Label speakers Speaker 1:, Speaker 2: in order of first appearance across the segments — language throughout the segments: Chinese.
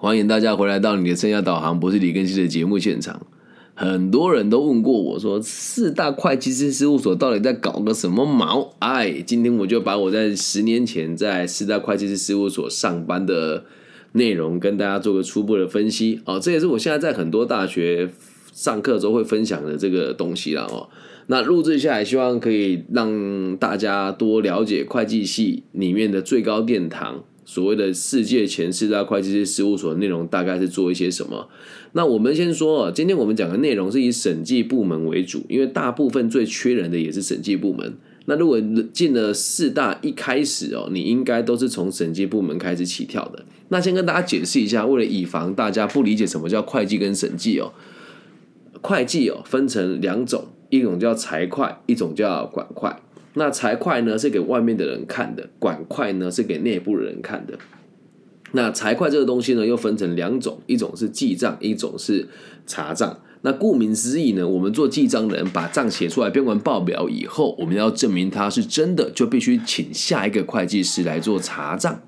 Speaker 1: 欢迎大家回来到你的生涯导航，不是李根熙的节目现场。很多人都问过我说，四大会计师事务所到底在搞个什么毛？哎，今天我就把我在十年前在四大会计师事务所上班的内容跟大家做个初步的分析。哦，这也是我现在在很多大学上课时候会分享的这个东西了哦。那录制下来，希望可以让大家多了解会计系里面的最高殿堂。所谓的世界前四大会计师事务所的内容大概是做一些什么？那我们先说，今天我们讲的内容是以审计部门为主，因为大部分最缺人的也是审计部门。那如果进了四大，一开始哦，你应该都是从审计部门开始起跳的。那先跟大家解释一下，为了以防大家不理解什么叫会计跟审计哦，会计哦分成两种，一种叫财会，一种叫管会。那财会呢是给外面的人看的，管会呢是给内部的人看的。那财会这个东西呢又分成两种，一种是记账，一种是查账。那顾名思义呢，我们做记账的人把账写出来编完报表以后，我们要证明它是真的，就必须请下一个会计师来做查账，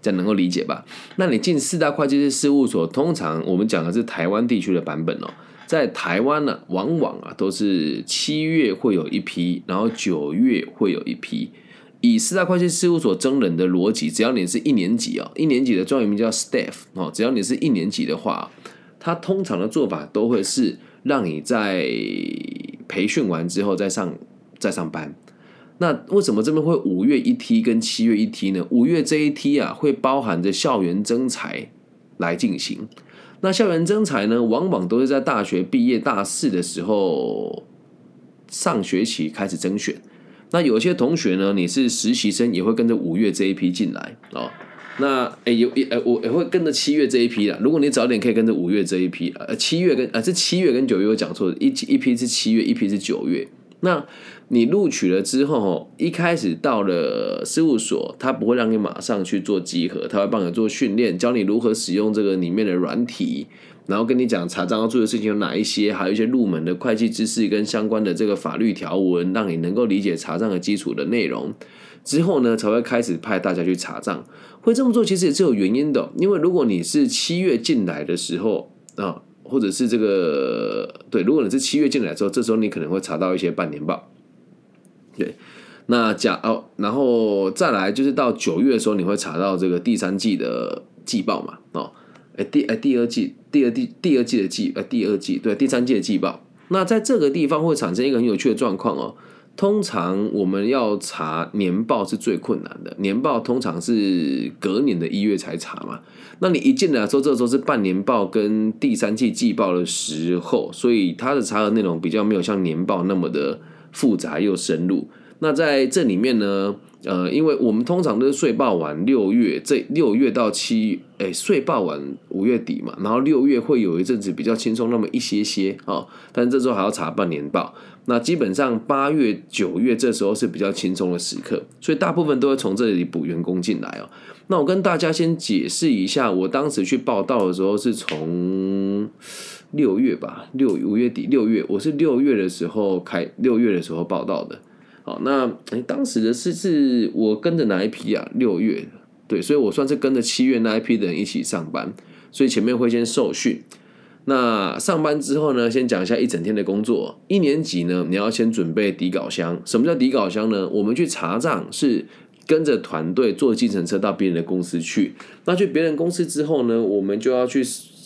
Speaker 1: 这样能够理解吧？那你进四大会计师事务所，通常我们讲的是台湾地区的版本哦。在台湾呢，往往啊都是七月会有一批，然后九月会有一批。以四大会计事务所征人的逻辑，只要你是一年级啊，一年级的专业名叫 staff 哦，只要你是一年级的话，他通常的做法都会是让你在培训完之后再上再上班。那为什么这边会五月一梯跟七月一梯呢？五月这一梯啊，会包含着校园征才来进行。那校园征才呢，往往都是在大学毕业大四的时候上学期开始征选。那有些同学呢，你是实习生，也会跟着五月这一批进来哦。那诶有诶我也会跟着七月这一批啦。如果你早点可以跟着五月这一批，呃七月跟呃是七月跟九月我讲错，一一批是七月，一批是九月。那你录取了之后，一开始到了事务所，他不会让你马上去做集合，他会帮你做训练，教你如何使用这个里面的软体，然后跟你讲查账要做的事情有哪一些，还有一些入门的会计知识跟相关的这个法律条文，让你能够理解查账的基础的内容。之后呢，才会开始派大家去查账。会这么做其实也是有原因的，因为如果你是七月进来的时候啊，或者是这个对，如果你是七月进来之后，这时候你可能会查到一些半年报。对，那假哦，然后再来就是到九月的时候，你会查到这个第三季的季报嘛？哦，哎第哎第二季第二季第二季的季呃第二季对第三季的季报。那在这个地方会产生一个很有趣的状况哦。通常我们要查年报是最困难的，年报通常是隔年的一月才查嘛。那你一进来说，这时候是半年报跟第三季季报的时候，所以它的查核内容比较没有像年报那么的。复杂又深入。那在这里面呢，呃，因为我们通常都是税报完六月，这六月到七，哎，税报完五月底嘛，然后六月会有一阵子比较轻松那么一些些啊，但这时候还要查半年报。那基本上八月、九月这时候是比较轻松的时刻，所以大部分都会从这里补员工进来哦。那我跟大家先解释一下，我当时去报道的时候是从。六月吧，六五月底六月，我是六月的时候开，六月的时候报道的。好，那哎，当时的是是我跟着哪一批啊？六月，对，所以我算是跟着七月那一批的人一起上班，所以前面会先受训。那上班之后呢，先讲一下一整天的工作。一年级呢，你要先准备底稿箱。什么叫底稿箱呢？我们去查账是跟着团队坐计程车到别人的公司去。那去别人公司之后呢，我们就要去。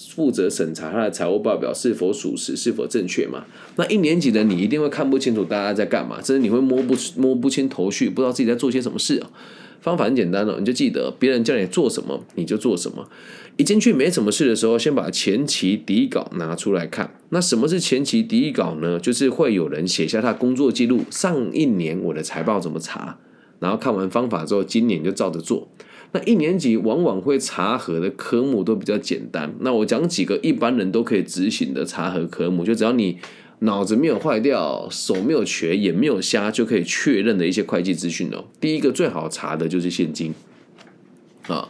Speaker 1: 负责审查他的财务报表是否属实、是否正确嘛？那一年级的你一定会看不清楚大家在干嘛，甚至你会摸不摸不清头绪，不知道自己在做些什么事啊。方法很简单哦，你就记得别人叫你做什么你就做什么。一进去没什么事的时候，先把前期底稿拿出来看。那什么是前期底稿呢？就是会有人写下他工作记录，上一年我的财报怎么查，然后看完方法之后，今年就照着做。那一年级往往会查核的科目都比较简单。那我讲几个一般人都可以执行的查核科目，就只要你脑子没有坏掉、手没有瘸、眼没有瞎，就可以确认的一些会计资讯哦。第一个最好查的就是现金啊。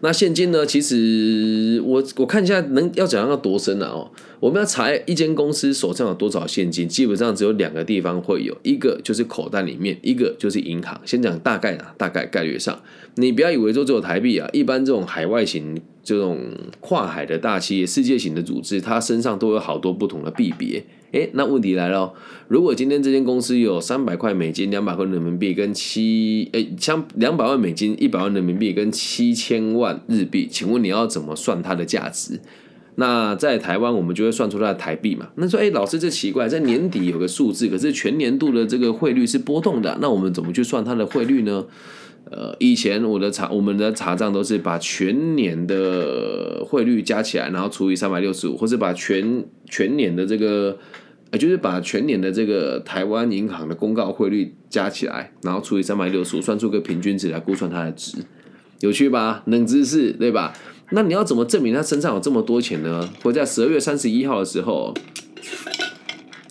Speaker 1: 那现金呢？其实我我看一下能要讲要多深了？哦，我们要查一间公司手上有多少现金，基本上只有两个地方会有，一个就是口袋里面，一个就是银行。先讲大概啊，大概概率上，你不要以为说只有台币啊，一般这种海外型这种跨海的大企业、世界型的组织，它身上都有好多不同的币别。诶，那问题来了，如果今天这间公司有三百块美金、两百块人民币跟七诶，像两百万美金、一百万人民币跟七千万日币，请问你要怎么算它的价值？那在台湾，我们就会算出它的台币嘛？那说，哎，老师，这奇怪，在年底有个数字，可是全年度的这个汇率是波动的，那我们怎么去算它的汇率呢？呃，以前我的查我们的查账都是把全年的汇率加起来，然后除以三百六十五，或是把全全年的这个，呃，就是把全年的这个台湾银行的公告汇率加起来，然后除以三百六十五，算出个平均值来估算它的值，有趣吧？冷知识，对吧？那你要怎么证明他身上有这么多钱呢？会在十二月三十一号的时候，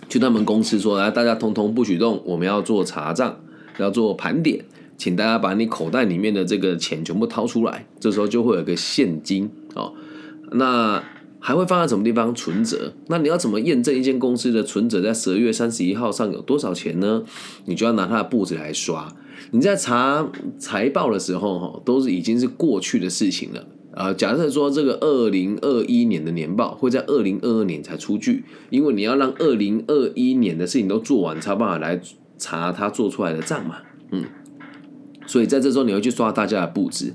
Speaker 1: 去他们公司说：“来，大家通通不许动，我们要做查账，要做盘点，请大家把你口袋里面的这个钱全部掏出来。”这时候就会有个现金哦。那还会放在什么地方？存折。那你要怎么验证一间公司的存折在十二月三十一号上有多少钱呢？你就要拿它的簿子来刷。你在查财报的时候，哈，都是已经是过去的事情了。呃，假设说这个二零二一年的年报会在二零二二年才出具，因为你要让二零二一年的事情都做完，才有办法来查他做出来的账嘛。嗯，所以在这时候你会去刷大家的布置，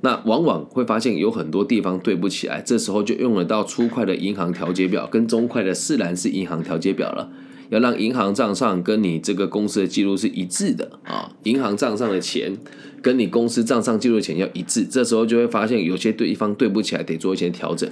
Speaker 1: 那往往会发现有很多地方对不起来，这时候就用得到粗快的银行调节表跟中快的四栏式银行调节表了。要让银行账上跟你这个公司的记录是一致的啊，银行账上的钱跟你公司账上记录的钱要一致，这时候就会发现有些对方对不起来，得做一些调整。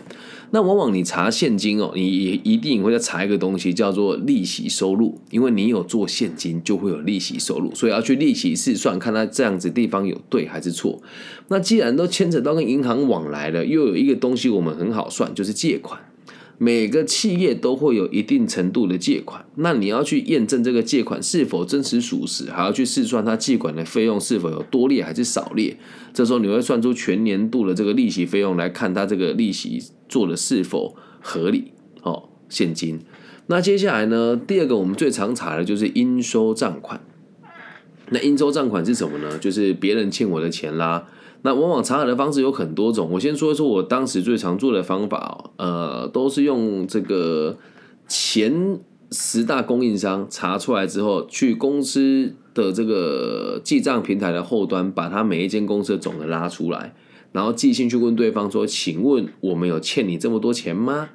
Speaker 1: 那往往你查现金哦，你也一定会再查一个东西叫做利息收入，因为你有做现金就会有利息收入，所以要去利息试算，看它这样子地方有对还是错。那既然都牵扯到跟银行往来了，又有一个东西我们很好算，就是借款。每个企业都会有一定程度的借款，那你要去验证这个借款是否真实属实，还要去试算它借款的费用是否有多列还是少列。这时候你会算出全年度的这个利息费用来看它这个利息做的是否合理哦。现金。那接下来呢，第二个我们最常查的就是应收账款。那应收账款是什么呢？就是别人欠我的钱啦。那往往查核的方式有很多种，我先说一说我当时最常做的方法哦，呃，都是用这个前十大供应商查出来之后，去公司的这个记账平台的后端，把它每一间公司的总的拉出来，然后寄信去问对方说：“请问我们有欠你这么多钱吗？”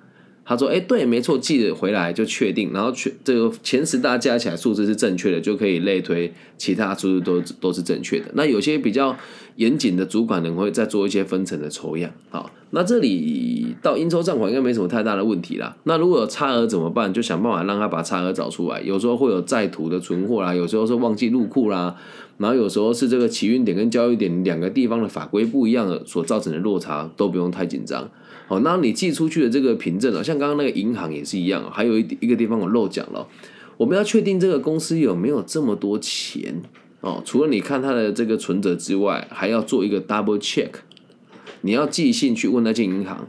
Speaker 1: 他说：“哎，对，没错，记得回来就确定，然后全这个前十大加起来数字是正确的，就可以类推其他数字都都是正确的。那有些比较严谨的主管呢，会再做一些分层的抽样。好，那这里到应收账款应该没什么太大的问题啦。那如果有差额怎么办？就想办法让他把差额找出来。有时候会有在途的存货啦，有时候是忘记入库啦，然后有时候是这个起运点跟交易点两个地方的法规不一样的所造成的落差，都不用太紧张。好，那你寄出去的这个凭证啊，像刚刚那个银行也是一样，还有一一个地方我漏讲了，我们要确定这个公司有没有这么多钱哦。除了你看它的这个存折之外，还要做一个 double check。你要寄信去问那间银行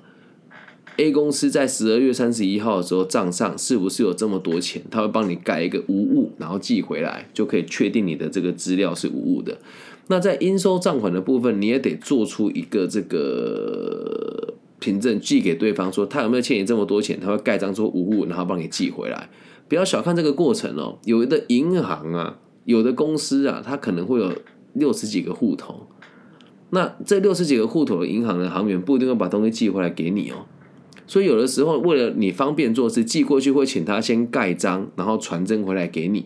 Speaker 1: ，A 公司在十二月三十一号的时候账上是不是有这么多钱？他会帮你盖一个无误，然后寄回来，就可以确定你的这个资料是无误的。那在应收账款的部分，你也得做出一个这个。凭证寄给对方，说他有没有欠你这么多钱，他会盖章说无误，然后帮你寄回来。不要小看这个过程哦，有的银行啊，有的公司啊，它可能会有六十几个户头。那这六十几个户头的银行的行员不一定会把东西寄回来给你哦。所以有的时候为了你方便做事，寄过去会请他先盖章，然后传真回来给你。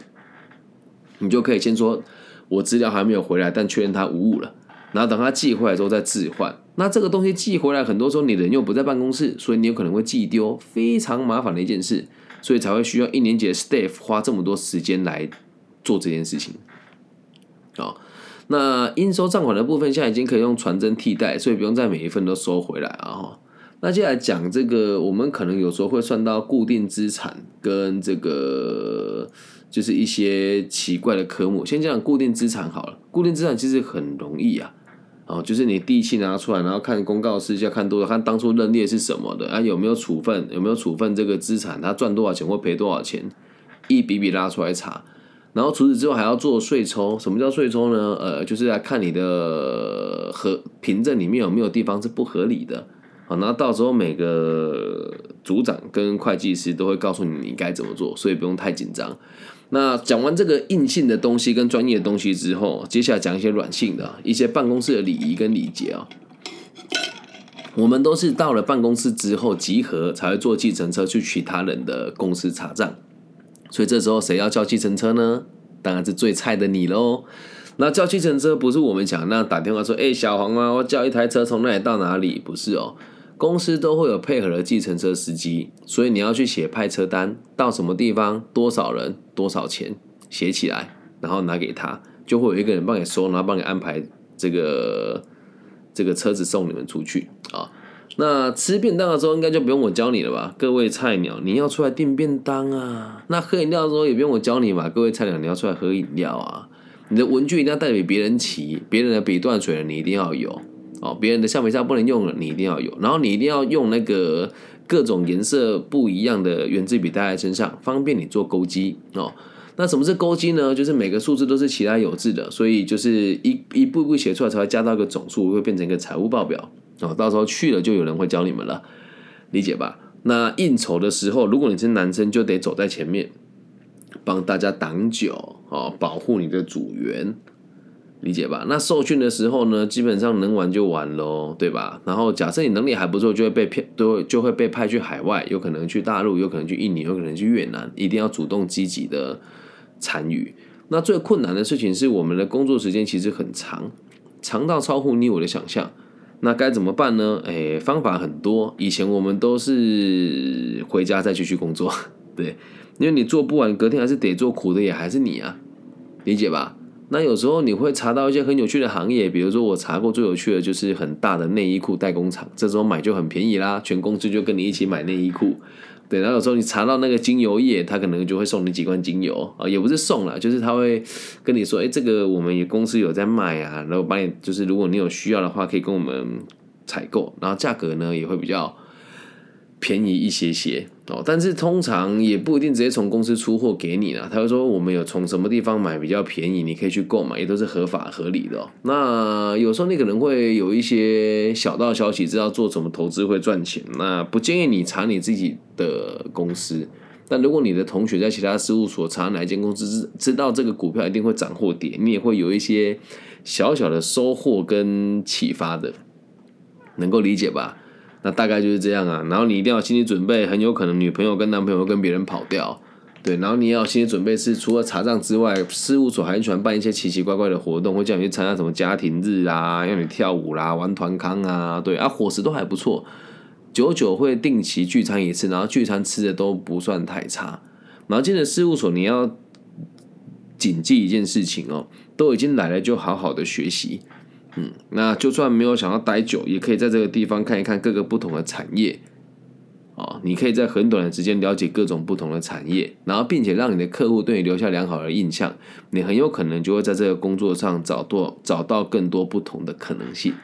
Speaker 1: 你就可以先说我资料还没有回来，但确认他无误了。然后等他寄回来之后再置换。那这个东西寄回来，很多时候你人又不在办公室，所以你有可能会寄丢，非常麻烦的一件事，所以才会需要一年级的 staff 花这么多时间来做这件事情。好，那应收账款的部分现在已经可以用传真替代，所以不用再每一份都收回来啊。哈，那接下来讲这个，我们可能有时候会算到固定资产跟这个就是一些奇怪的科目。先讲固定资产好了，固定资产其实很容易啊。哦，就是你地契拿出来，然后看公告事项，看多少，看当初认列是什么的啊，有没有处分，有没有处分这个资产，他赚多少钱或赔多少钱，一笔笔拉出来查。然后除此之外还要做税抽，什么叫税抽呢？呃，就是来看你的合凭证里面有没有地方是不合理的。好，那到时候每个组长跟会计师都会告诉你你该怎么做，所以不用太紧张。那讲完这个硬性的东西跟专业的东西之后，接下来讲一些软性的一些办公室的礼仪跟礼节啊。我们都是到了办公室之后集合，才会坐计程车去其他人的公司查账。所以这时候谁要叫计程车呢？当然是最菜的你喽。那叫计程车不是我们想那打电话说，哎，小黄啊，我叫一台车从那里到哪里？不是哦，公司都会有配合的计程车司机，所以你要去写派车单，到什么地方，多少人，多少钱，写起来，然后拿给他，就会有一个人帮你收，然后帮你安排这个这个车子送你们出去啊。那吃便当的时候，应该就不用我教你了吧？各位菜鸟，你要出来订便当啊。那喝饮料的时候也不用我教你嘛？各位菜鸟，你要出来喝饮料啊。你的文具一定要带给别人骑，别人的笔断水了，你一定要有哦。别人的橡皮擦不能用了，你一定要有。然后你一定要用那个各种颜色不一样的圆珠笔带在身上，方便你做勾机哦。那什么是勾机呢？就是每个数字都是其他有字的，所以就是一一步一步写出来才会加到一个总数，会变成一个财务报表。哦，到时候去了就有人会教你们了，理解吧？那应酬的时候，如果你是男生，就得走在前面，帮大家挡酒哦，保护你的组员，理解吧？那受训的时候呢，基本上能玩就玩喽，对吧？然后假设你能力还不错，就会被骗，都就会被派去海外，有可能去大陆，有可能去印尼，有可能去越南，一定要主动积极的参与。那最困难的事情是，我们的工作时间其实很长，长到超乎你我的想象。那该怎么办呢？诶，方法很多。以前我们都是回家再继续工作，对，因为你做不完，隔天还是得做，苦的也还是你啊，理解吧？那有时候你会查到一些很有趣的行业，比如说我查过最有趣的就是很大的内衣裤代工厂，这时候买就很便宜啦，全公司就跟你一起买内衣裤。对，然后有时候你查到那个精油液，他可能就会送你几罐精油啊，也不是送了，就是他会跟你说，哎，这个我们也公司有在卖啊，然后帮你，就是如果你有需要的话，可以跟我们采购，然后价格呢也会比较。便宜一些些哦，但是通常也不一定直接从公司出货给你了。他会说我们有从什么地方买比较便宜，你可以去购买，也都是合法合理的。哦那有时候你可能会有一些小道消息，知道做什么投资会赚钱，那不建议你查你自己的公司。但如果你的同学在其他事务所查哪一间公司，知知道这个股票一定会涨或跌，你也会有一些小小的收获跟启发的，能够理解吧？那大概就是这样啊，然后你一定要心理准备，很有可能女朋友跟男朋友跟别人跑掉，对，然后你也要心理准备是除了查账之外，事务所还喜欢办一些奇奇怪怪的活动，会叫你去参加什么家庭日啊，让你跳舞啦，玩团康啊，对啊，伙食都还不错，久久会定期聚餐一次，然后聚餐吃的都不算太差，然后进了事务所你要谨记一件事情哦，都已经来了就好好的学习。嗯，那就算没有想要待久，也可以在这个地方看一看各个不同的产业，哦，你可以在很短的时间了解各种不同的产业，然后并且让你的客户对你留下良好的印象，你很有可能就会在这个工作上找多找到更多不同的可能性，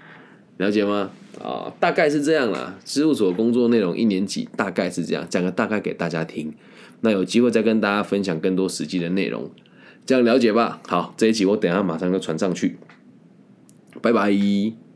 Speaker 1: 了解吗？啊，大概是这样啦。事务所工作内容一年级大概是这样，讲个大概给大家听，那有机会再跟大家分享更多实际的内容，这样了解吧。好，这一集我等下马上就传上去。拜拜。